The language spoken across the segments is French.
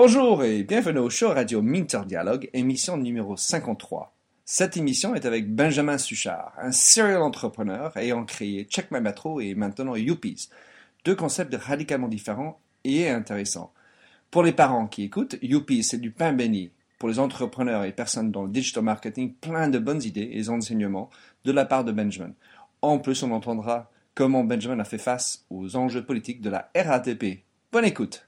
Bonjour et bienvenue au show radio Minter Dialogue, émission numéro 53. Cette émission est avec Benjamin Suchard, un serial entrepreneur ayant créé Check My Metro et maintenant Youpies, deux concepts radicalement différents et intéressants. Pour les parents qui écoutent, Youpies c'est du pain béni. Pour les entrepreneurs et personnes dans le digital marketing, plein de bonnes idées et enseignements de la part de Benjamin. En plus, on entendra comment Benjamin a fait face aux enjeux politiques de la RATP. Bonne écoute.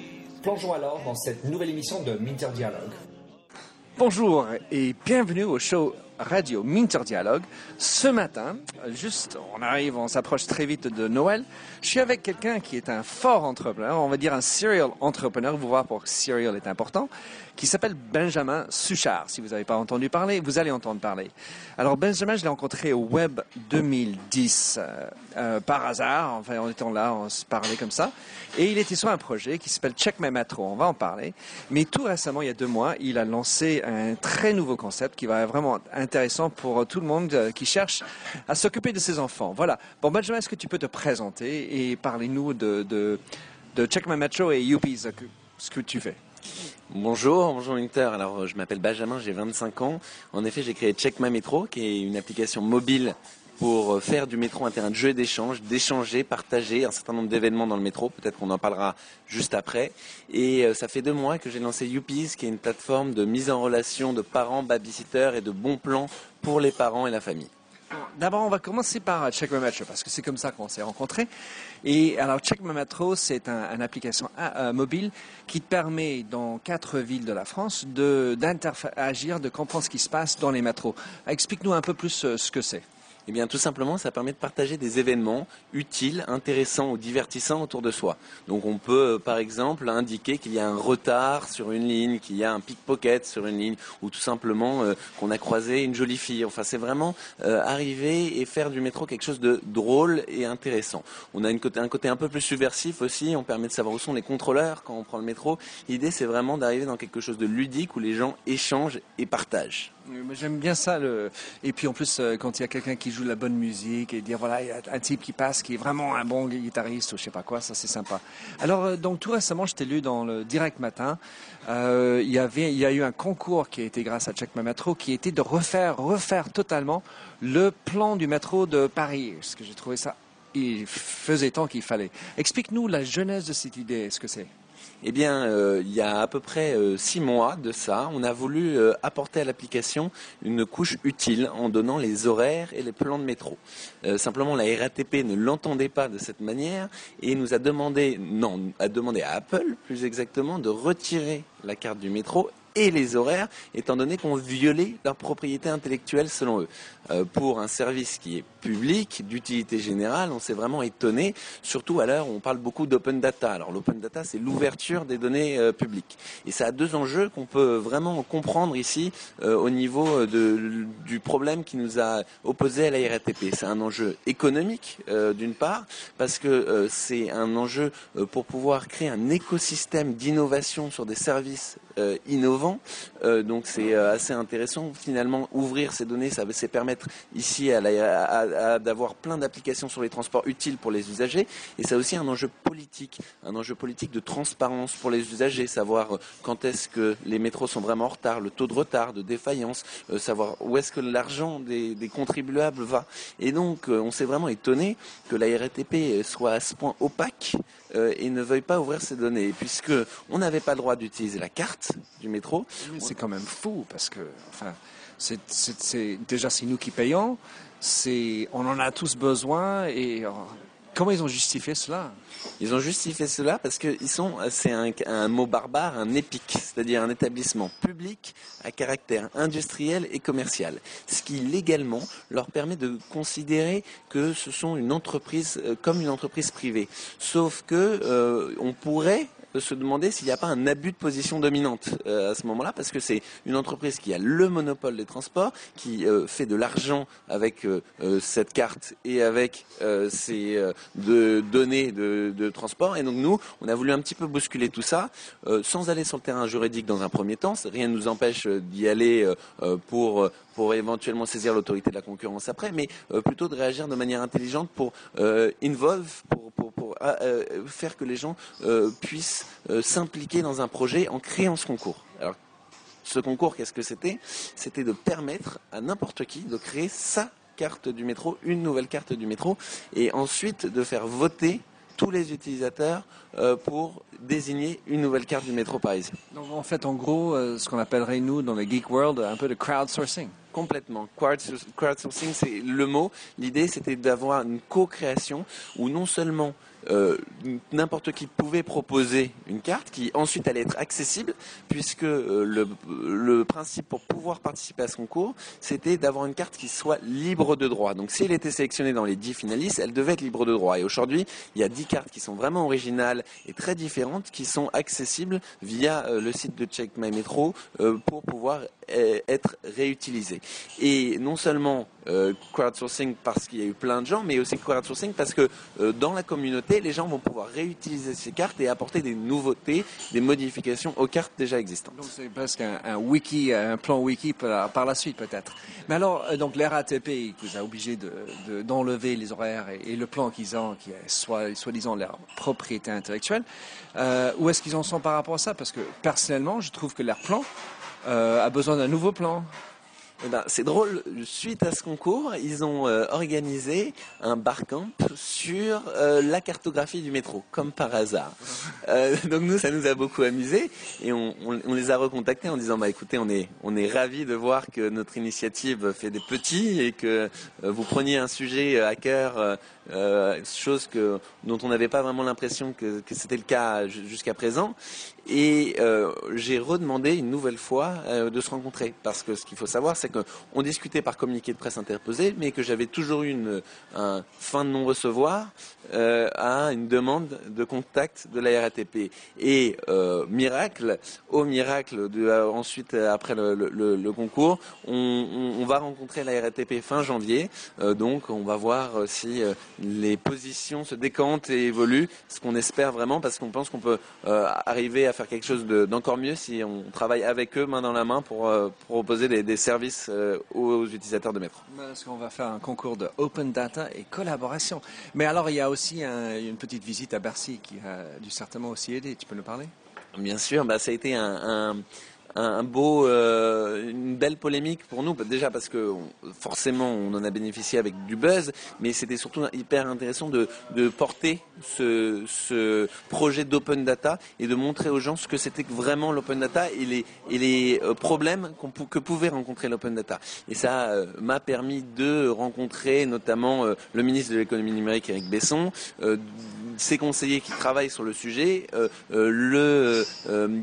Plongeons alors dans cette nouvelle émission de Minter Dialogue. Bonjour et bienvenue au show radio Minter Dialogue. Ce matin, juste, on arrive, on s'approche très vite de Noël. Je suis avec quelqu'un qui est un fort entrepreneur, on va dire un serial entrepreneur. Vous voir pour serial est important, qui s'appelle Benjamin Suchard. Si vous n'avez pas entendu parler, vous allez entendre parler. Alors Benjamin, je l'ai rencontré au Web 2010 euh, euh, par hasard. Enfin, en étant là, on se parlait comme ça. Et il était sur un projet qui s'appelle Check My Metro. On va en parler. Mais tout récemment, il y a deux mois, il a lancé un très nouveau concept qui va vraiment intéressant pour tout le monde euh, qui cherche à s'occuper de ses enfants. Voilà. Bon, Benjamin, est-ce que tu peux te présenter et parler-nous de, de, Check My Metro et Youpi, ce que, tu fais Bonjour, bonjour Winter. Alors, je m'appelle Benjamin, j'ai 25 ans. En effet, j'ai créé Check My Metro, qui est une application mobile pour faire du métro un terrain de jeu et d'échange, d'échanger, partager un certain nombre d'événements dans le métro. Peut-être qu'on en parlera juste après. Et euh, ça fait deux mois que j'ai lancé Youpies, qui est une plateforme de mise en relation de parents, babysitters et de bons plans pour les parents et la famille. D'abord, on va commencer par Check My Metro parce que c'est comme ça qu'on s'est rencontrés. Et alors, Check My Metro, c'est un, une application euh, mobile qui permet, dans quatre villes de la France, d'interagir, de, comprendre ce qui se passe dans les métros. Explique-nous un peu plus euh, ce que c'est. Eh bien, tout simplement, ça permet de partager des événements utiles, intéressants ou divertissants autour de soi. Donc, on peut, par exemple, indiquer qu'il y a un retard sur une ligne, qu'il y a un pickpocket sur une ligne, ou tout simplement euh, qu'on a croisé une jolie fille. Enfin, c'est vraiment euh, arriver et faire du métro quelque chose de drôle et intéressant. On a un côté un peu plus subversif aussi. On permet de savoir où sont les contrôleurs quand on prend le métro. L'idée, c'est vraiment d'arriver dans quelque chose de ludique où les gens échangent et partagent. J'aime bien ça. Le... Et puis en plus, euh, quand il y a quelqu'un qui joue de la bonne musique et dire voilà, il y a un type qui passe qui est vraiment un bon guitariste ou je sais pas quoi, ça c'est sympa. Alors euh, donc tout récemment, je t'ai lu dans le Direct Matin, euh, il y avait, il y a eu un concours qui a été grâce à Check My Metro, qui était de refaire, refaire totalement le plan du métro de Paris. Parce que j'ai trouvé ça, il faisait tant qu'il fallait. Explique-nous la genèse de cette idée. Est-ce que c'est eh bien, euh, il y a à peu près euh, six mois de ça, on a voulu euh, apporter à l'application une couche utile en donnant les horaires et les plans de métro. simplement, la RATP ne l'entendait pas de cette manière et nous a demandé, non, a demandé à Apple, plus exactement, de retirer la carte du métro et les horaires, étant donné qu'on violait leur propriété intellectuelle selon eux. Pour un service qui est public, d'utilité générale, on s'est vraiment étonné, surtout à l'heure où on parle beaucoup d'open data. Alors l'open data, c'est l'ouverture des données euh, publiques. Et ça a deux enjeux qu'on peut vraiment comprendre ici euh, au niveau de, du problème qui nous a opposé à la RATP. C'est un enjeu économique, d'une part, parce que c'est un enjeu pour pouvoir créer un écosystème d'innovation sur des services innovants. donc c'est assez intéressant. Finalement, ouvrir ces données, ça c'est permettre ici à, d'avoir plein d'applications sur les transports utiles pour les usagers. Et ça a aussi un enjeu politique, un enjeu politique de transparence pour les usagers, savoir euh, quand est-ce que les métros sont vraiment en retard, le taux de retard, de défaillance, euh, savoir où est-ce que l'argent des, contribuables va. Et donc, euh, on s'est vraiment étonné que la RATP soit à ce point opaque et ne veuille pas ouvrir ces données, puisque on n'avait pas le droit d'utiliser la carte du métro. C'est quand même fou, parce que, enfin, c'est déjà c'est nous qui payons. C'est on en a tous besoin et euh, comment ils ont justifié cela? Ils ont justifié cela parce que ils sont, c'est un, mot barbare, un EPIC, c'est-à-dire un établissement public à caractère industriel et commercial, ce qui légalement leur permet de considérer que ce sont une entreprise euh, comme une entreprise privée. Sauf que euh, on pourrait se demander s'il n'y a pas un abus de position dominante euh, à ce moment-là, parce que c'est une entreprise qui a le monopole des transports, qui euh, fait de l'argent avec euh, cette carte et avec ces de données de, de, transport. Et donc nous, on a voulu un petit peu bousculer tout ça, sans aller sur le terrain juridique dans un premier temps. Rien ne nous empêche d'y aller pour pour éventuellement saisir l'autorité de la concurrence après, mais plutôt de réagir de manière intelligente pour involve, pour, pour, pour faire que les gens puissent euh, s'impliquer dans un projet en créant ce concours. Alors, ce concours, qu'est-ce que c'était? C'était de permettre à n'importe qui de créer sa carte du métro, une nouvelle carte du métro, et ensuite de faire voter tous les utilisateurs euh, pour désigner une nouvelle carte du métro parisien. Donc en fait, en gros, euh, ce qu'on appellerait nous dans le geek world un peu de crowdsourcing. Complètement. Crowdsourcing, c'est le mot. L'idée, c'était d'avoir une co-création où non seulement euh, n'importe qui pouvait proposer une carte qui ensuite allait être accessible, puisque euh, le, principe pour pouvoir participer à ce concours, c'était d'avoir une carte qui soit libre de droit. Donc si elle était sélectionnée dans les 10 finalistes, elle devait être libre de droit. Et aujourd'hui, il y a 10 cartes qui sont vraiment originales et très différentes, qui sont accessibles via euh, le site de Check My Metro pour pouvoir être réutilisées. Et non seulement crowdsourcing parce qu'il y a eu plein de gens, mais aussi crowdsourcing parce que dans la communauté, les gens vont pouvoir réutiliser ces cartes et apporter des nouveautés, des modifications aux cartes déjà existantes. Donc c'est presque un, wiki, un plan wiki par, la suite peut-être. Mais alors, euh, donc l'RATP vous a obligé d'enlever les horaires et, le plan qu'ils ont, qui est soi-disant leur propriété intellectuelle, euh, où est-ce qu'ils en sont par rapport à ça? Parce que personnellement, je trouve que leur plan euh, a besoin d'un nouveau plan. Eh ben, c'est drôle, suite à ce concours, ils ont euh, organisé un barcamp sur euh, la cartographie du métro, comme par hasard. Euh, donc nous, ça nous a beaucoup amusé et on, on, les a recontactés en disant, bah écoutez, on est, on est ravis de voir que notre initiative fait des petits et que vous preniez un sujet à cœur euh, chose que, dont on n'avait pas vraiment l'impression que, c'était le cas jusqu'à présent. Et euh, j'ai redemandé une nouvelle fois euh, de se rencontrer, parce que ce qu'il faut savoir, c'est qu'on discutait par communiqué de presse interposé, mais que j'avais toujours eu une un fin de non-recevoir à une demande de contact de la RATP. Et miracle, au miracle, ensuite après le, concours, on, on, va rencontrer la RATP fin janvier. donc on va voir si les positions se décantent et évoluent, ce qu'on espère vraiment, parce qu'on pense qu'on peut arriver à faire quelque chose d'encore mieux si on travaille avec eux main dans la main pour, proposer des, des services aux, utilisateurs de métro. Parce qu'on va faire un concours de open data et collaboration. Mais alors il y a aussi une petite visite à Bercy qui a dû certainement aussi aider. Tu peux nous parler? Bien sûr, bah, ça a été un, un beau, euh, une belle polémique pour nous. Déjà parce que forcément on en a bénéficié avec du buzz, mais c'était surtout hyper intéressant de, porter ce, projet d'open data et de montrer aux gens ce que c'était vraiment l'open data et les, et les euh, problèmes que pouvait rencontrer l'open data. Et ça euh, m'a permis de rencontrer notamment le ministre de l'économie numérique Eric Besson, ses conseillers qui travaillent sur le sujet, le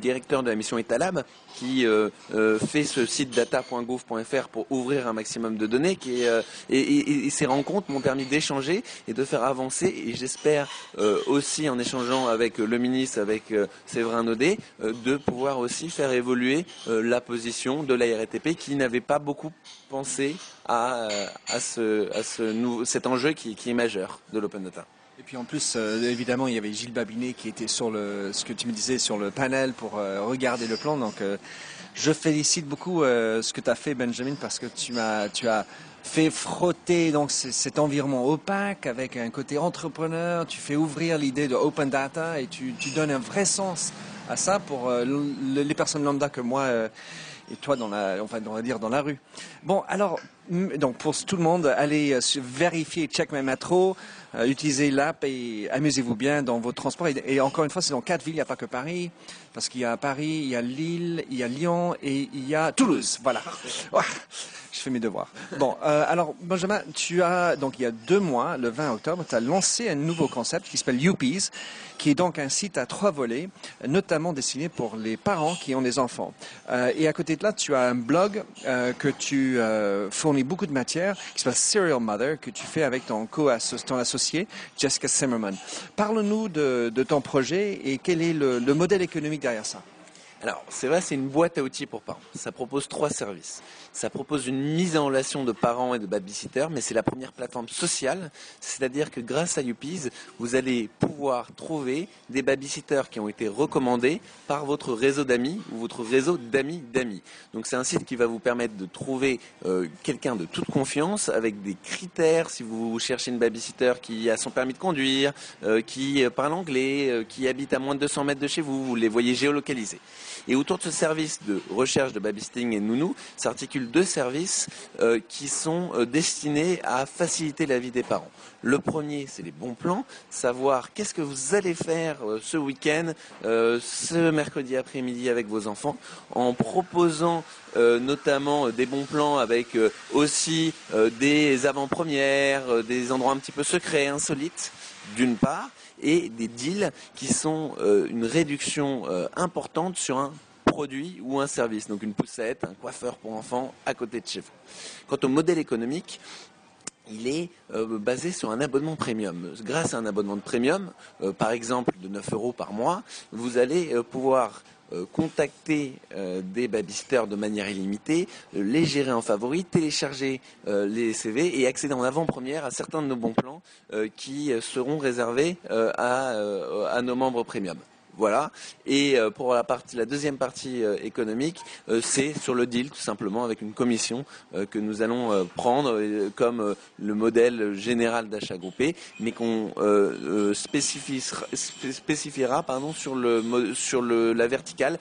directeur de la mission Etalab qui euh, euh, fait ce site data.gouv.fr pour ouvrir un maximum de données euh, et, ces rencontres m'ont permis d'échanger et de faire avancer et j'espère aussi en échangeant avec le ministre, avec Séverin Naudet, de pouvoir aussi faire évoluer la position de la RATP qui n'avait pas beaucoup pensé à, ce, cet enjeu qui est majeur de l'open data. Puis en plus, euh, évidemment, il y avait Gilles Babinet qui était sur le, ce que tu me disais, sur le panel pour euh, regarder le plan. Donc, euh, je félicite beaucoup ce que tu as fait, Benjamin, parce que tu m'as, tu as fait frotter donc cet environnement opaque avec un côté entrepreneur. Tu fais ouvrir l'idée de open data et tu, tu, donnes un vrai sens à ça pour les personnes lambda que moi et toi dans la, enfin, on va dire dans la rue. Bon, alors donc pour tout le monde, allez euh, vérifier Check My Metro, euh, utilisez l'app et amusez-vous bien dans vos transports. Et, encore une fois, c'est dans quatre villes, il n'y a pas que Paris, parce qu'il y a Paris, il y a Lille, il y a Lyon et il y a Toulouse. Voilà. Mes devoirs. Bon, euh, alors Benjamin, tu as donc il y a deux mois, le 20 octobre, tu as lancé un nouveau concept qui s'appelle Youpies, qui est donc un site à trois volets, notamment destiné pour les parents qui ont des enfants. Euh, et à côté de là, tu as un blog euh, que tu fournis beaucoup de matière, qui s'appelle Serial Mother, que tu fais avec ton co-ton associé Jessica Zimmerman. Parle-nous de, ton projet et quel est le modèle économique derrière ça. Alors, c'est vrai, c'est une boîte à outils pour parents. Ça propose trois services. Ça propose une mise en relation de parents et de babysitters, mais c'est la première plateforme sociale. C'est-à-dire que grâce à Youpies, vous allez pouvoir trouver des babysitters qui ont été recommandés par votre réseau d'amis ou votre réseau d'amis d'amis. Donc, c'est un site qui va vous permettre de trouver euh, quelqu'un de toute confiance avec des critères. Si vous cherchez une babysitter qui a son permis de conduire, euh, qui euh, parle anglais, qui habite à moins de 200 mètres de chez vous, vous les voyez géolocalisés. Et autour de ce service de recherche de babysitting et nounou s'articulent deux services euh, qui sont euh, destinés à faciliter la vie des parents. Le premier, c'est les bons plans, savoir qu'est-ce que vous allez faire euh, ce week-end, ce mercredi après-midi avec vos enfants, en proposant notamment des bons plans avec aussi des avant-premières, des endroits un petit peu secrets, insolites, d'une part, et des deals qui sont une réduction importante sur un produit ou un service, donc une poussette, un coiffeur pour enfants à côté de chez vous. Quant au modèle économique, il est euh, basé sur un abonnement premium. Grâce à un abonnement de premium, par exemple de 9 euros par mois, vous allez pouvoir euh, contacter euh, des babysitters de manière illimitée, euh, les gérer en favori, télécharger les CV et accéder en avant-première à certains de nos bons plans qui seront réservés à nos membres premium. Voilà. Et euh, pour la, partie, la deuxième partie euh, économique, euh, c'est sur le deal, tout simplement, avec une commission que nous allons prendre comme le modèle général d'achat groupé, mais qu'on spécifiera, pardon, sur, le, sur le, la verticale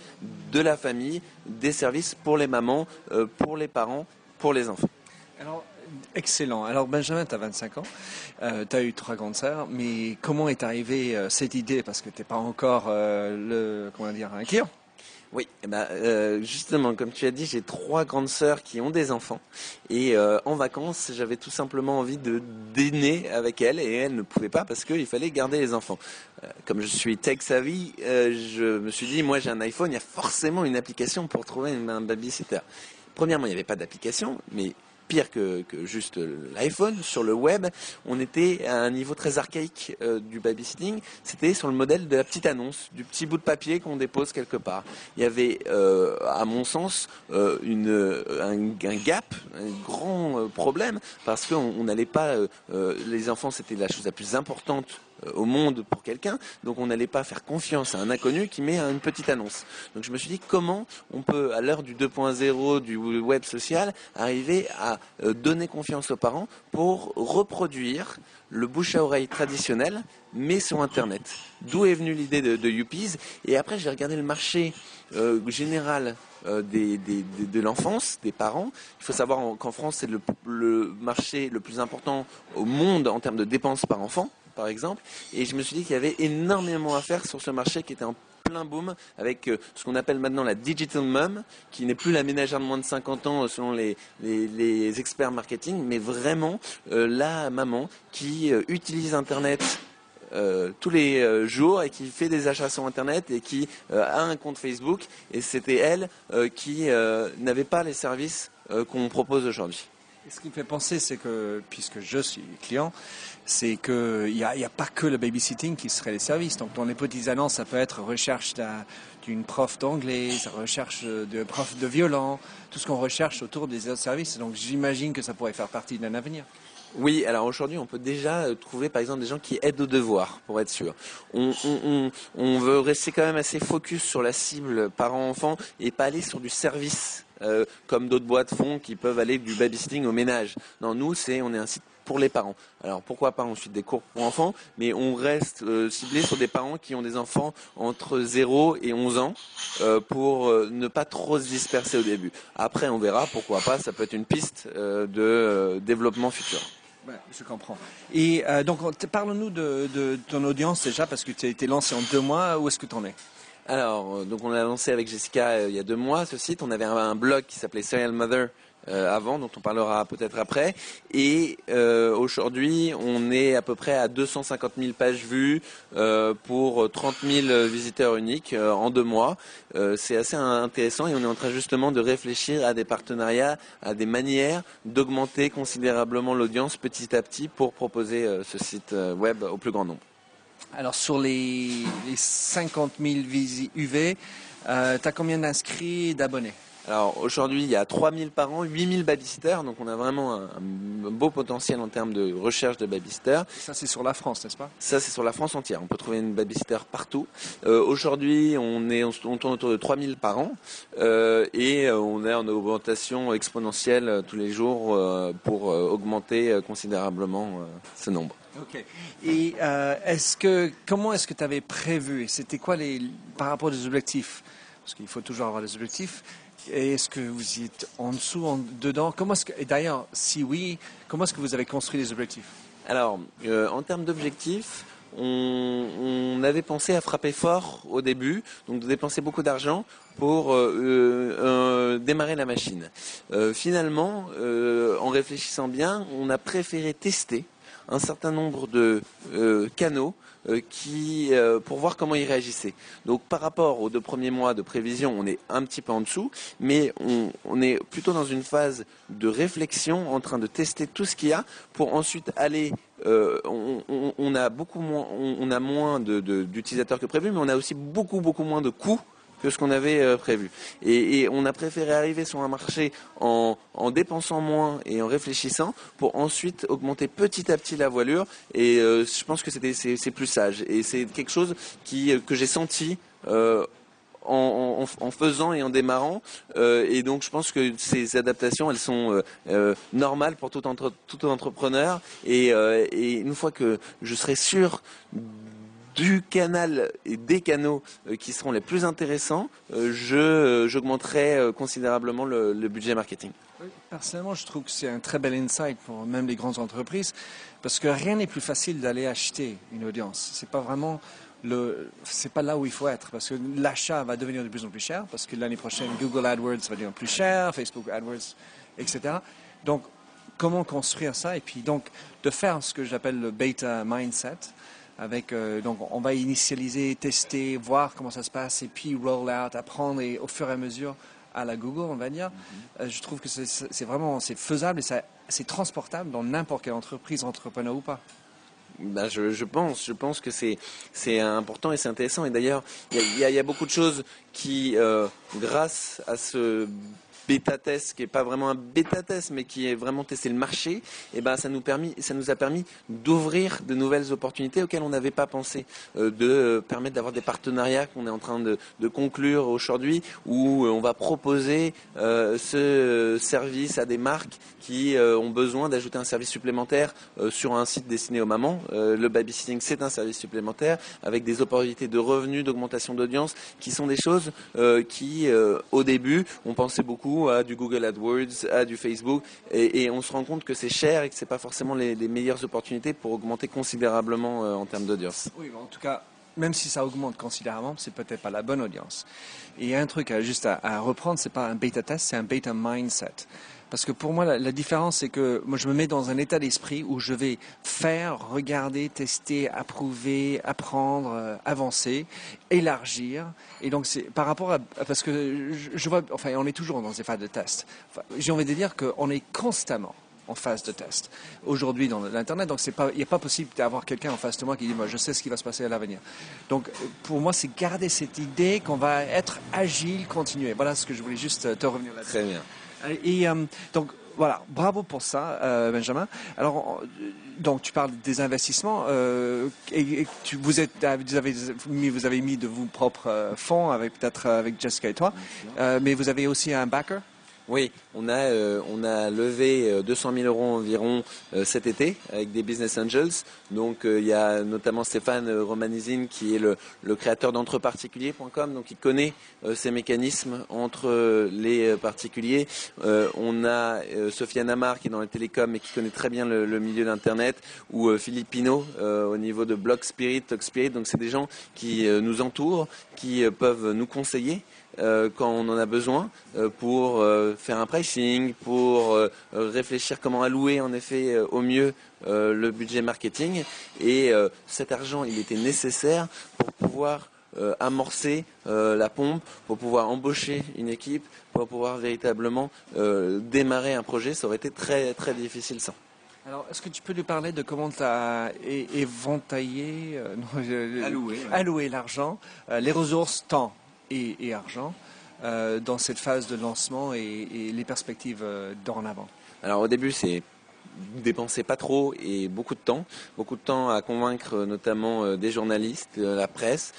de la famille, des services pour les mamans, pour les parents, pour les enfants. Excellent. Alors Benjamin, tu as 25 ans, euh, tu as eu trois grandes sœurs, mais comment est arrivée euh, cette idée? Parce que tu n'es pas encore euh, le, comment dire, un client. Oui, eh ben, justement, comme tu as dit, j'ai trois grandes sœurs qui ont des enfants. Et en vacances, j'avais tout simplement envie de dîner avec elles et elles ne pouvaient pas parce qu'il fallait garder les enfants. comme je suis tech savvy, je me suis dit, moi j'ai un iPhone, il y a forcément une application pour trouver un babysitter. Premièrement, il n'y avait pas d'application, mais pire que, juste l'iPhone. Sur le web, on était à un niveau très archaïque euh, du babysitting. C'était sur le modèle de la petite annonce, du petit bout de papier qu'on dépose quelque part. Il y avait, euh, à mon sens, euh, un, gap, un grand problème, parce qu'on n'allait pas... les enfants, c'était la chose la plus importante au monde pour quelqu'un, donc on n'allait pas faire confiance à un inconnu qui met une petite annonce. Donc je me suis dit comment on peut, à l'heure du 2.0 du web social, arriver à euh, donner confiance aux parents pour reproduire le bouche à oreille traditionnel, mais sur Internet. D'où est venue l'idée de, de. Et après, j'ai regardé le marché euh, général de l'enfance, des parents. Il faut savoir qu'en France, c'est le, marché le plus important au monde en termes de dépenses par enfant par exemple. Et je me suis dit qu'il y avait énormément à faire sur ce marché qui était en plein boom avec euh, ce qu'on appelle maintenant la digital mom, qui n'est plus la ménagère de moins de 50 ans euh, selon les, experts marketing, mais vraiment euh, la maman qui utilise Internet tous les jours et qui fait des achats sur Internet et qui a un compte Facebook. Et c'était elle qui n'avait pas les services qu'on propose aujourd'hui. Ce qui me fait penser, c'est que, puisque je suis client, c'est qu'il n'y a, pas que le babysitting qui serait les services. Donc dans les petites annonces, ça peut être recherche d'une prof d'anglais, recherche de prof de violon, tout ce qu'on recherche autour des autres services. Donc j'imagine que ça pourrait faire partie d'un avenir. Oui, alors aujourd'hui, on peut déjà euh, trouver par exemple des gens qui aident au devoir, pour être sûr. On, veut rester quand même assez focus sur la cible parent-enfant et pas aller sur du service. Euh, comme d'autres boîtes font qui peuvent aller du babysitting au ménage. Non, nous, c'est on est un site pour les parents. Alors pourquoi pas ensuite des cours pour enfants, mais on reste ciblé sur des parents qui ont des enfants entre 0 et 11 ans pour ne pas trop se disperser au début. Après, on verra, pourquoi pas, ça peut être une piste de développement futur. je comprends. Et donc, parle-nous de, de, ton audience déjà, parce que tu as été lancé en deux mois. Où est-ce que tu en es? Alors, donc on a lancé avec Jessica il y a deux mois ce site. On avait un blog qui s'appelait Serial Mother euh, avant, dont on parlera peut-être après. Et euh, aujourd'hui, on est à peu près à 250 000 pages vues euh, pour 30 000 visiteurs uniques en deux mois. c'est assez intéressant et on est en train justement de réfléchir à des partenariats, à des manières d'augmenter considérablement l'audience petit à petit pour proposer ce site web au plus grand nombre. Alors sur les, 50 000 visites UV, tu as combien d'inscrits et d'abonnés? Alors aujourd'hui, il y a 3000 par an, 8000 babysitters, donc on a vraiment un, beau potentiel en termes de recherche de babysitters. Ça c'est sur la France, n'est-ce pas? Ça c'est sur la France entière, on peut trouver une babysitter partout. Euh, aujourd'hui, on, est, on, tourne autour de 3000 par an euh, et euh, on est en augmentation exponentielle tous les jours pour augmenter considérablement ce nombre. Ok. Et est-ce que comment est-ce que tu avais prévu C'était quoi les par rapport aux objectifs? Parce qu'il faut toujours avoir des objectifs. Est-ce que vous y êtes en dessous, en dedans? Comment que, Et d'ailleurs, si oui, comment est-ce que vous avez construit les objectifs? Alors, euh, en termes d'objectifs, on, avait pensé à frapper fort au début, donc de dépenser beaucoup d'argent pour euh, euh, démarrer la machine. finalement, en réfléchissant bien, on a préféré tester un certain nombre de canaux euh, qui, euh, pour voir comment ils réagissaient. Donc par rapport aux deux premiers mois de prévision, on est un petit peu en dessous, mais on, est plutôt dans une phase de réflexion, en train de tester tout ce qu'il y a pour ensuite aller euh, on, a beaucoup moins, on, a moins d'utilisateurs que prévu, mais on a aussi beaucoup beaucoup moins de coûts que ce qu'on avait euh, prévu. Et, on a préféré arriver sur un marché en, dépensant moins et en réfléchissant pour ensuite augmenter petit à petit la voilure. Et euh, je pense que c'est plus sage. Et c'est quelque chose qui, euh, que j'ai senti en, faisant et en démarrant. et donc, je pense que ces adaptations, elles sont normales pour tout, tout entrepreneur. Et, une fois que je serai sûr du canal et des canaux euh, qui seront les plus intéressants, euh, euh, j'augmenterai considérablement le, budget marketing. Personnellement, je trouve que c'est un très bel insight pour même les grandes entreprises, parce que rien n'est plus facile d'aller acheter une audience. C'est pas vraiment le, c'est pas là où il faut être, parce que l'achat va devenir de plus en plus cher, parce que l'année prochaine Google AdWords va devenir plus cher, Facebook AdWords, etc. Donc, comment construire ça? Et puis donc de faire ce que j'appelle le beta mindset, avec, euh, donc, on va initialiser, tester, voir comment ça se passe, et puis roll out, apprendre et au fur et à mesure à la Google, on va dire. Mm-hmm. Euh, je trouve que c'est vraiment c'est faisable et c'est transportable dans n'importe quelle entreprise, entrepreneur ou pas. Ben je, je, pense, je pense que c'est c'est important et c'est intéressant. Et d'ailleurs, il y, y, y a, beaucoup de choses qui, euh, grâce à ce bêta test qui est pas vraiment un bêta test mais qui est vraiment testé le marché, et eh ben ça nous ça nous a permis d'ouvrir de nouvelles opportunités auxquelles on n'avait pas pensé, euh, de permettre d'avoir des partenariats qu'on est en train de, conclure aujourd'hui où euh, on va proposer euh, ce service à des marques qui ont besoin d'ajouter un service supplémentaire sur un site destiné aux mamans. le babysitting c'est un service supplémentaire avec des opportunités de revenus, d'augmentation d'audience qui sont des choses qui au début on pensait beaucoup à du Google AdWords, à du Facebook, et, on se rend compte que c'est cher et que ce n'est pas forcément les, meilleures opportunités pour augmenter considérablement euh, en termes d'audience. Oui, en tout cas, même si ça augmente considérablement, c'est peut-être pas la bonne audience. Et un truc à, juste à, à reprendre, c'est pas un bêta test, c'est un bêta mindset. Parce que pour moi, la, différence, c'est que moi, je me mets dans un état d'esprit où je vais faire, regarder, tester, approuver, apprendre, euh, avancer, élargir. Et donc, c'est par rapport à, parce que je, vois, enfin, on est toujours dans ces phases de test. J'ai envie de dire qu'on est constamment en phase de test aujourd'hui dans l'internet. Donc il n'est pas possible d'avoir quelqu'un en face de moi qui dit moi je sais ce qui va se passer à l'avenir. Donc pour moi c'est garder cette idée qu'on va être agile, continuer. Voilà ce que je voulais juste te revenir là-dessus. Très bien. Et euh, donc voilà, bravo pour ça, euh, Benjamin. Alors, donc tu parles des investissements euh, et, tu, vous êtes, vous avez mis, vous avez mis de vos propres fonds avec peut-être avec Jessica et toi, mais vous avez aussi un backer? Oui, on a, euh, on a levé 200 000 euros environ cet été avec des business angels. Donc il y a notamment Stéphane Romanizine qui est le, créateur d'entreparticuliers.com, donc il connaît ces mécanismes entre les particuliers. on a Sofiane Amar qui est dans les télécoms et qui connaît très bien le, le milieu d'Internet, ou Philippe Pinault au niveau de Block Spirit, Talk Spirit. Donc c'est des gens qui nous entourent, qui peuvent nous conseiller. Euh, quand on en a besoin euh, pour euh, faire un pricing, pour réfléchir comment allouer en effet au mieux le budget marketing. Et cet argent, il était nécessaire pour pouvoir amorcer la pompe, pour pouvoir embaucher une équipe, pour pouvoir véritablement démarrer un projet. Ça aurait été très très difficile sans. Alors, est-ce que tu peux nous parler de comment tu as éventaillé, alloué, l'argent, les ressources, temps? Et, argent euh, dans cette phase de lancement et, les perspectives euh, avant. Alors au début, c'est dépenser pas trop et beaucoup de temps, beaucoup de temps à convaincre notamment euh, des journalistes, la presse,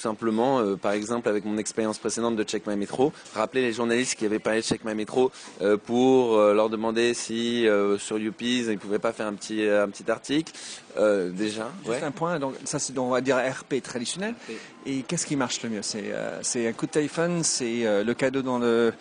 simplement, euh, par exemple, avec mon expérience précédente de Check My Metro, rappeler les journalistes qui avaient parlé de Check My Metro euh, pour euh, leur demander si sur Youpies ils pouvaient pas faire un petit un petit article. déjà. Juste un point. Donc ça c'est on va dire RP traditionnel. Et qu'est-ce qui marche le mieux? C'est c'est un coup de téléphone, c'est le cadeau dans le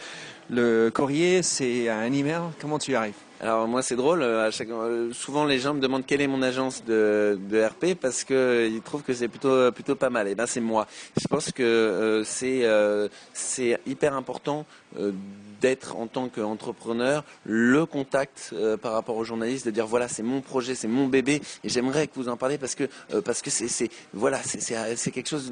le courrier, c'est un email? Comment tu y arrives? Alors moi c'est drôle, euh, euh, souvent les gens me demandent quelle est mon agence de, RP parce qu'ils trouvent que c'est plutôt pas mal. Et eh ben c'est moi. Je pense que euh, c'est hyper important d'être en tant qu'entrepreneur le contact euh, par rapport aux journalistes, de dire voilà c'est mon projet, c'est mon bébé et j'aimerais que vous en parliez parce que euh, parce que c'est voilà c'est quelque chose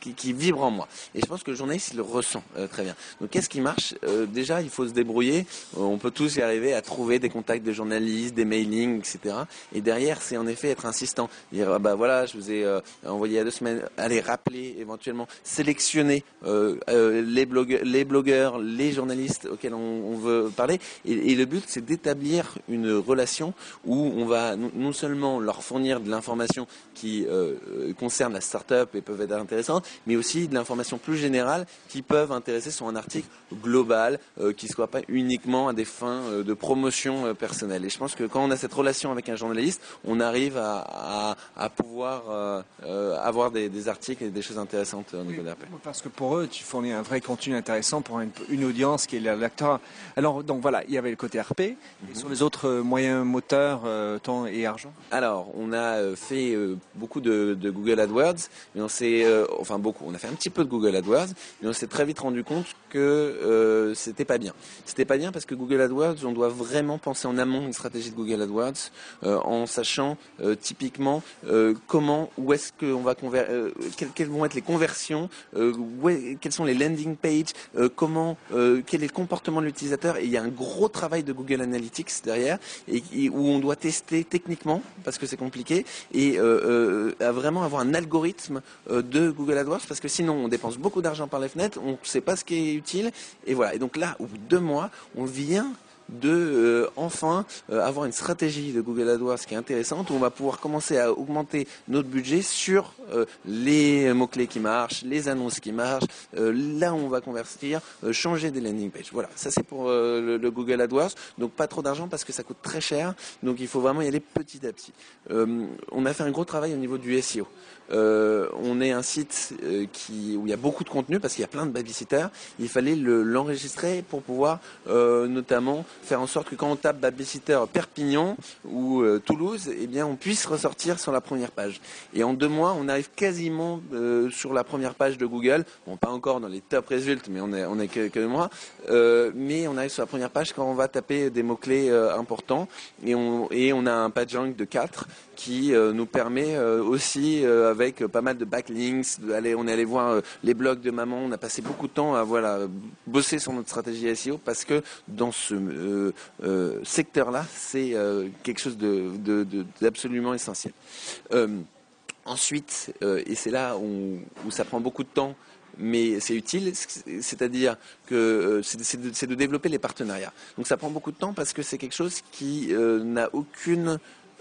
qui, vibre en moi. Et je pense que le journaliste il le ressent euh, très bien. Donc qu'est-ce qui marche? Déjà il faut se débrouiller. on peut tous y arriver à trouver des contacts de journalistes, des mailings, etc. Et derrière c'est en effet être insistant, dire ah bah voilà je vous ai envoyé il y a deux semaines, allez rappeler éventuellement, sélectionner les blogueurs, les blogueurs, les journalistes journalistes auxquels on, veut parler. Et, le but, c'est d'établir une relation où on va non seulement leur fournir de l'information qui euh, concerne la start-up et peuvent être intéressantes, mais aussi de l'information plus générale qui peuvent intéresser sur un article global euh, qui ne soit pas uniquement à des fins euh, de promotion personnelle. Et je pense que quand on a cette relation avec un journaliste, on arrive à, pouvoir avoir des, articles et des choses intéressantes au niveau de l'appel. Parce que pour eux, tu fournis un vrai contenu intéressant pour une audience qui est l'acteur. Alors, donc voilà, il y avait le côté RP. Et mhm. sur les autres euh, moyens moteurs, euh, temps et argent? Alors, on a euh, fait beaucoup de, Google AdWords, mais on s'est, enfin beaucoup, on a fait un petit peu de Google AdWords, mais on s'est très vite rendu compte que c'était pas bien. C'était pas bien parce que Google AdWords, on doit vraiment penser en amont une stratégie de Google AdWords, en sachant typiquement comment, où est-ce qu'on va convertir, quelles, vont être les conversions, quels sont les landing pages, comment quel est le comportement de l'utilisateur et il y a un gros travail de Google Analytics derrière et, où on doit tester techniquement parce que c'est compliqué et euh, euh, vraiment avoir un algorithme euh, de Google AdWords parce que sinon on dépense beaucoup d'argent par les fenêtres, on ne sait pas ce qui est utile et voilà. Et donc là, au bout de deux mois, on vient de euh, enfin euh, avoir une stratégie de Google AdWords qui est intéressante où on va pouvoir commencer à augmenter notre budget sur euh, les mots-clés qui marchent, les annonces qui marchent, là où on va convertir, changer des landing pages. Voilà, ça c'est pour le, Google AdWords. Donc pas trop d'argent parce que ça coûte très cher. Donc il faut vraiment y aller petit à petit. on a fait un gros travail au niveau du SEO. On est un site qui, où il y a beaucoup de contenu parce qu'il y a plein de babysitters. Il fallait l'enregistrer pour pouvoir notamment faire en sorte que quand on tape babysitter Perpignan ou euh, Toulouse, eh bien, on puisse ressortir sur la première page. Et en deux mois, on arrive quasiment euh, sur la première page de Google. Bon, pas encore dans les top résultats, mais on est, on est que, mois. Euh, mais on arrive sur la première page quand on va taper des mots-clés importants. Et on, a un page rank de 4 qui nous permet aussi, pas mal de backlinks, on est allé voir les blogs de maman. On a passé beaucoup de temps à voilà, bosser sur notre stratégie SEO parce que dans ce euh, euh, secteur-là, c'est euh, quelque chose d'absolument essentiel. ensuite, et c'est là où, ça prend beaucoup de temps, mais c'est utile, c'est-à-dire que c'est de, développer les partenariats. Donc ça prend beaucoup de temps parce que c'est quelque chose qui n'a aucune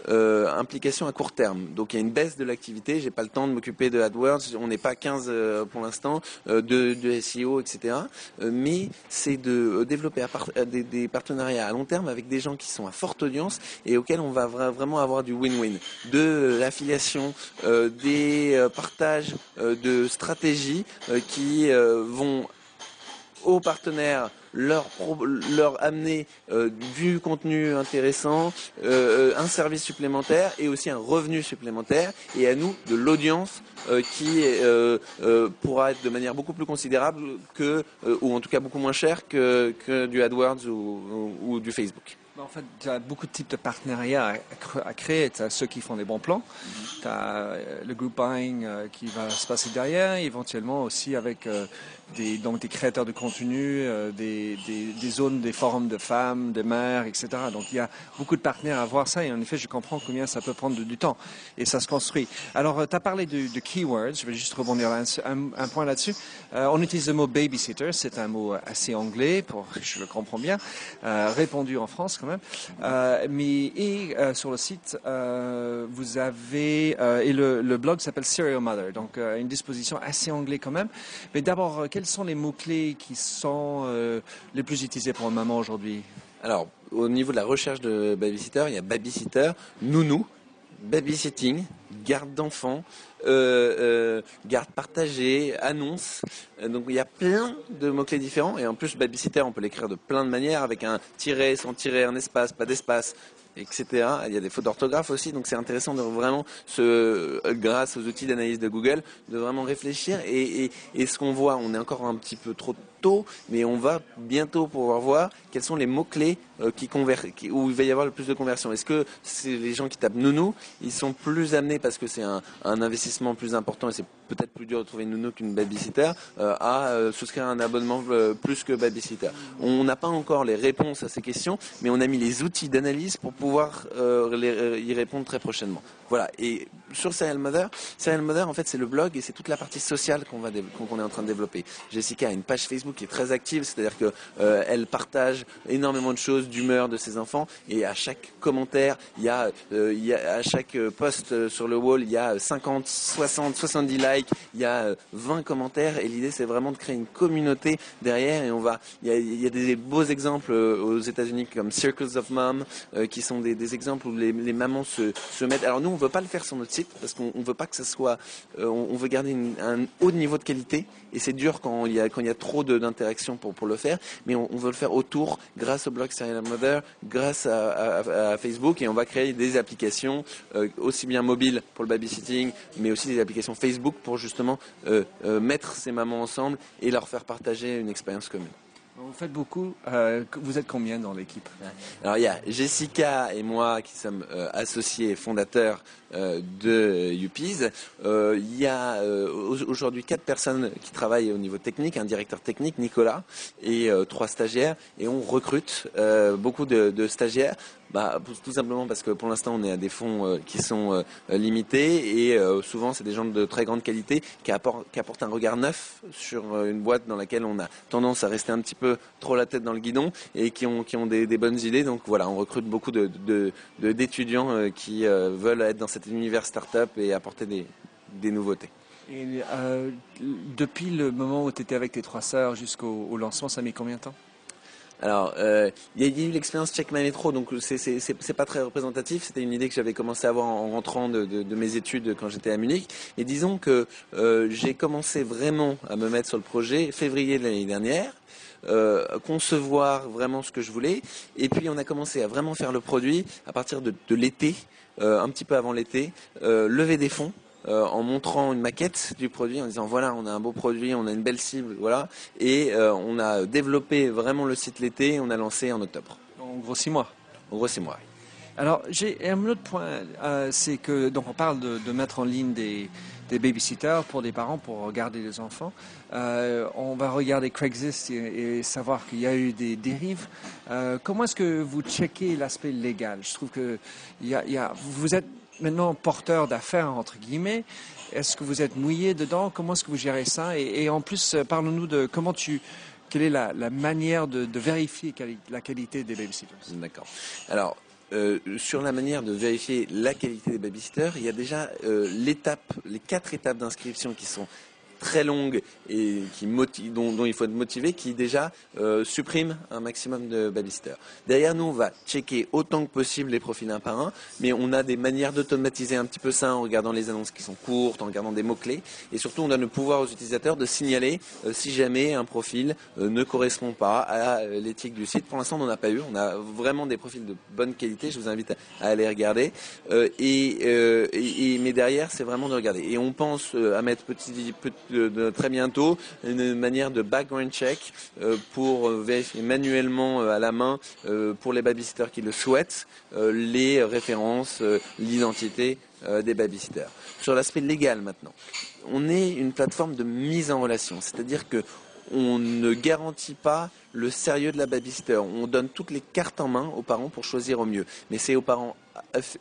euh, implication à court terme. Donc il y a une baisse de l'activité. J'ai pas le temps de m'occuper de AdWords. On n'est pas 15 euh, pour l'instant euh, de, de, SEO, etc. mais c'est de développer des, des, partenariats à long terme avec des gens qui sont à forte audience et auxquels on va vraiment avoir du win-win, de l'affiliation, des partages de stratégies qui vont aux partenaires leur, leur amener euh, du contenu intéressant, euh, un service supplémentaire et aussi un revenu supplémentaire, et à nous de l'audience euh, qui pourra être de manière beaucoup plus considérable que, ou en tout cas beaucoup moins cher que, que du AdWords ou, ou du Facebook. En fait, tu as beaucoup de types de partenariats à, créer. Tu as ceux qui font des bons plans, tu as le group buying qui va se passer derrière, éventuellement aussi avec des, donc des créateurs de contenu, euh, des, des, zones, des forums de femmes, de mères, etc. Donc il y a beaucoup de partenaires à voir ça et en effet je comprends combien ça peut prendre du temps et ça se construit. Alors euh, tu as parlé de, de, keywords, je vais juste rebondir un, un, point là-dessus. Euh, on utilise le mot babysitter, c'est un mot assez anglais, pour je le comprends bien, répandu en France quand même. mais et sur le site vous avez et le, blog s'appelle Serial Mother, donc une disposition assez anglais quand même. Mais d'abord quels sont les mots-clés qui sont euh, les plus utilisés pour une maman aujourd'hui? Alors, au niveau de la recherche de babysitter, il y a babysitter, nounou, babysitting, garde d'enfants, euh, euh, garde partagée, annonce. donc il y a plein de mots-clés différents. Et en plus, babysitter, on peut l'écrire de plein de manières, avec un tiret, sans tiret, un espace, pas d'espace, etc. Il y a des fautes d'orthographe aussi, donc c'est intéressant de vraiment, grâce aux outils d'analyse de Google, de vraiment réfléchir. Et ce qu'on voit, on est encore un petit peu trop tôt, mais on va bientôt pouvoir voir quels sont les mots-clés euh, qui où il va y avoir le plus de conversion. Est-ce que les gens qui tapent nounou, ils sont plus amenés parce que c'est un, investissement plus important et c'est peut-être plus dur de trouver nounou qu'une babysitter euh, à euh, souscrire un abonnement plus que babysitter? On n'a pas encore les réponses à ces questions, mais on a mis les outils d'analyse pour pouvoir y répondre très prochainement. Voilà. Et sur Serial Mother, Serial Mother, en fait, c'est le blog et c'est toute la partie sociale qu'on est en train de développer. Jessica a une page Facebook qui est très active, c'est-à-dire que elle partage énormément de choses d'humeur de ses enfants et à chaque commentaire, il y a, euh, il y a à chaque post sur le wall, il y a 50, 60, 70 likes, il y a 20 euh, commentaires et l'idée c'est vraiment de créer une communauté derrière et on va, il y a, des beaux exemples euh, aux États-Unis comme Circles of Mom qui sont des, exemples où les, mamans se, mettent. Alors nous on veut pas le faire sur notre site parce qu'on veut pas que ça soit, on, veut garder un haut niveau de qualité et c'est dur quand il y a quand il y a trop d'interactions pour pour le faire, mais on, on veut le faire autour grâce au blog Serial Mother grâce à, Facebook et on va créer des applications euh, aussi bien mobiles pour le babysitting, mais aussi des applications Facebook pour justement euh, euh, mettre ces mamans ensemble et leur faire partager une expérience commune. Vous faites beaucoup. vous êtes combien dans l'équipe? Alors il y a Jessica et moi qui sommes associés et fondateurs de Youpies. il y a aujourd'hui quatre personnes qui travaillent au niveau technique, un directeur technique, Nicolas, et trois stagiaires. Et on recrute beaucoup de stagiaires bah, Tout simplement parce que pour l'instant on est à des fonds euh, qui sont euh, limités et euh, souvent c'est des gens de très grande qualité qui apportent, un regard neuf sur une boîte dans laquelle on a tendance à rester un petit peu trop la tête dans le guidon et qui ont, qui ont des, bonnes idées. Donc voilà, on recrute beaucoup d'étudiants qui veulent être dans cet univers start-up et apporter des, des nouveautés. Et, depuis le moment où tu étais avec tes trois sœurs jusqu'au lancement, ça a mis combien de temps? Alors, euh, il y, a eu l'expérience Check My Metro, donc c'est pas très représentatif. C'était une idée que j'avais commencé à avoir en rentrant de, mes études quand j'étais à Munich. Et disons que euh, j'ai commencé vraiment à me mettre sur le projet février de l'année dernière. Euh, concevoir vraiment ce que je voulais. Et puis on a commencé à vraiment faire le produit à partir de, de l'été, un petit peu avant l'été, lever des fonds euh, en montrant une maquette du produit, en disant voilà, on a un beau produit, on a une belle cible, voilà, et euh, on a développé vraiment le site l'été, on a lancé en octobre. En gros six mois. En gros six mois. Alors j'ai un autre point, euh, c'est que donc on parle de, mettre en ligne des, des babysitters pour des parents pour regarder les enfants. on va regarder Craigslist et, savoir qu'il y a eu des dérives. comment est-ce que vous checkez l'aspect légal? Je trouve que il y a, vous êtes maintenant porteur d'affaires, entre guillemets. Est-ce que vous êtes mouillé dedans? Comment est-ce que vous gérez ça? Et, en plus, euh, parle-nous de comment tu, quelle est la, manière de, vérifier la qualité des babysitters? D'accord. Alors, euh, sur la manière de vérifier la qualité des babysitters, il y a déjà euh, l'étape, les quatre étapes d'inscription qui sont très longue et qui motive, dont, il faut être motivé, qui déjà euh, supprime un maximum de babysitters. Derrière nous, on va checker autant que possible les profils un par un, mais on a des manières d'automatiser un petit peu ça en regardant les annonces qui sont courtes, en regardant des mots-clés, et surtout on donne le pouvoir aux utilisateurs de signaler euh, si jamais un profil euh, ne correspond pas à l'éthique du site. Pour l'instant, on n'en a pas eu. On a vraiment des profils de bonne qualité. Je vous invite à, aller regarder. Et, mais derrière, c'est vraiment de regarder. Et on pense à mettre petit, très bientôt une manière de background check euh, pour vérifier manuellement euh, à la main euh, pour les babysitters qui le souhaitent les références, l'identité des babysitters. Sur l'aspect légal maintenant, on est une plateforme de mise en relation, c'est-à-dire que on ne garantit pas le sérieux de la babysitter. On donne toutes les cartes en main aux parents pour choisir au mieux. Mais c'est aux parents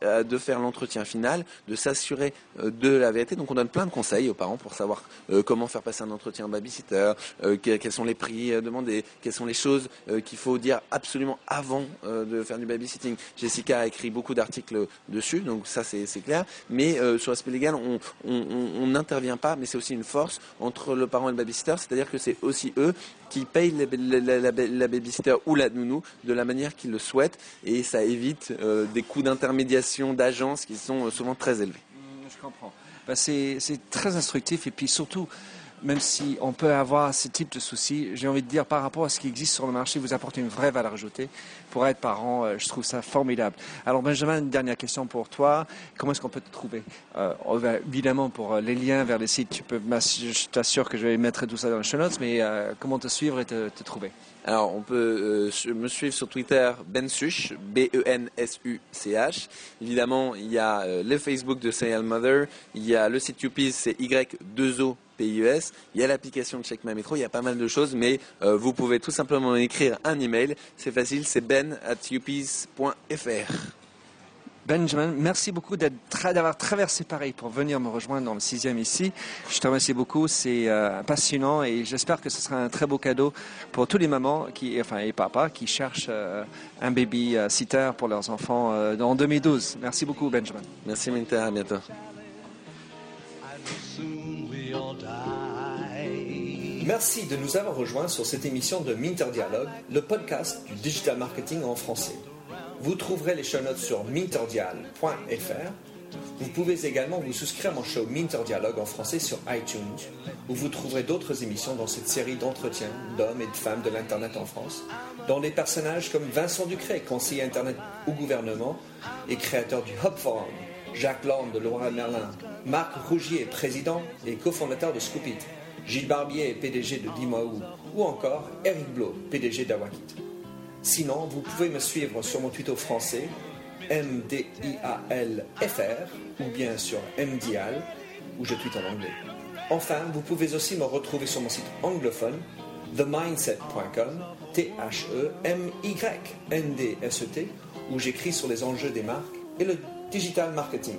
de faire l'entretien final, de s'assurer euh, de la vérité. Donc on donne plein de conseils aux parents pour savoir euh, comment faire passer un entretien babysitter, euh, quels sont les prix demandés, quelles sont les choses qu'il faut dire absolument avant de faire du babysitting. Jessica a écrit beaucoup d'articles dessus, donc ça c'est clair. Mais sur l'aspect légal, on n'intervient pas, mais c'est aussi une force entre le parent et le babysitter, c'est-à-dire que c'est aussi eux qui payent la, babysitter ou la nounou de la manière qu'ils le souhaitent et ça évite des coûts d'intervention intermédiation d'agences qui sont euh, souvent très élevées. Mmh, je comprends. Bah, c'est très instructif et puis surtout, même si on peut avoir ce type de soucis, j'ai envie de dire par rapport à ce qui existe sur le marché, vous apportez une vraie valeur ajoutée. Pour être parent, euh, je trouve ça formidable. Alors Benjamin, une dernière question pour toi. Comment est-ce qu'on peut te trouver? Euh, Évidemment, pour les liens vers les sites, je t'assure que je vais mettre tout ça dans les show notes, mais comment te suivre et te trouver? Alors, on peut euh, me suivre sur Twitter, Bensuch, B-E-N-S-U-C-H. Évidemment, il y a euh, le Facebook de Serial Mother, il y a le site UPIS, c'est Y2O PIES, il y a l'application de Check My Metro, il y a pas mal de choses, mais euh, vous pouvez tout simplement écrire un email. C'est facile, c'est ben at upis.fr. Benjamin, merci beaucoup d'avoir traversé Paris pour venir me rejoindre dans le sixième ici. Je te remercie beaucoup, c'est euh, passionnant et j'espère que ce sera un très beau cadeau pour tous les mamans qui, enfin, et papas qui cherchent euh, un baby euh, sitter pour leurs enfants en 2012. Merci beaucoup, Benjamin. Merci, Minter. À bientôt. Merci de nous avoir rejoints sur cette émission de Minter Dialogue, le podcast du digital marketing en français. Vous trouverez les show notes sur minterdial.fr. Vous pouvez également vous souscrire à mon show Minter Dialogue en français sur iTunes, où vous trouverez d'autres émissions dans cette série d'entretiens d'hommes et de femmes de l'Internet en France, dont des personnages comme Vincent Ducret, conseiller Internet au gouvernement et créateur du Hub Forum, Jacques Land de Laura Merlin, Marc Rougier, président et cofondateur de Scoopit, Gilles Barbier, PDG de Dimaou, ou encore Eric Blo, PDG d'Awakit. Sinon, vous pouvez me suivre sur mon Twitter français, MDIALFR, ou bien sur MDIAL, où je tweete en anglais. Enfin, vous pouvez aussi me retrouver sur mon site anglophone, themindset.com, T-H-E-M-Y-N-D-S-E-T, où j'écris sur les enjeux des marques et le digital marketing.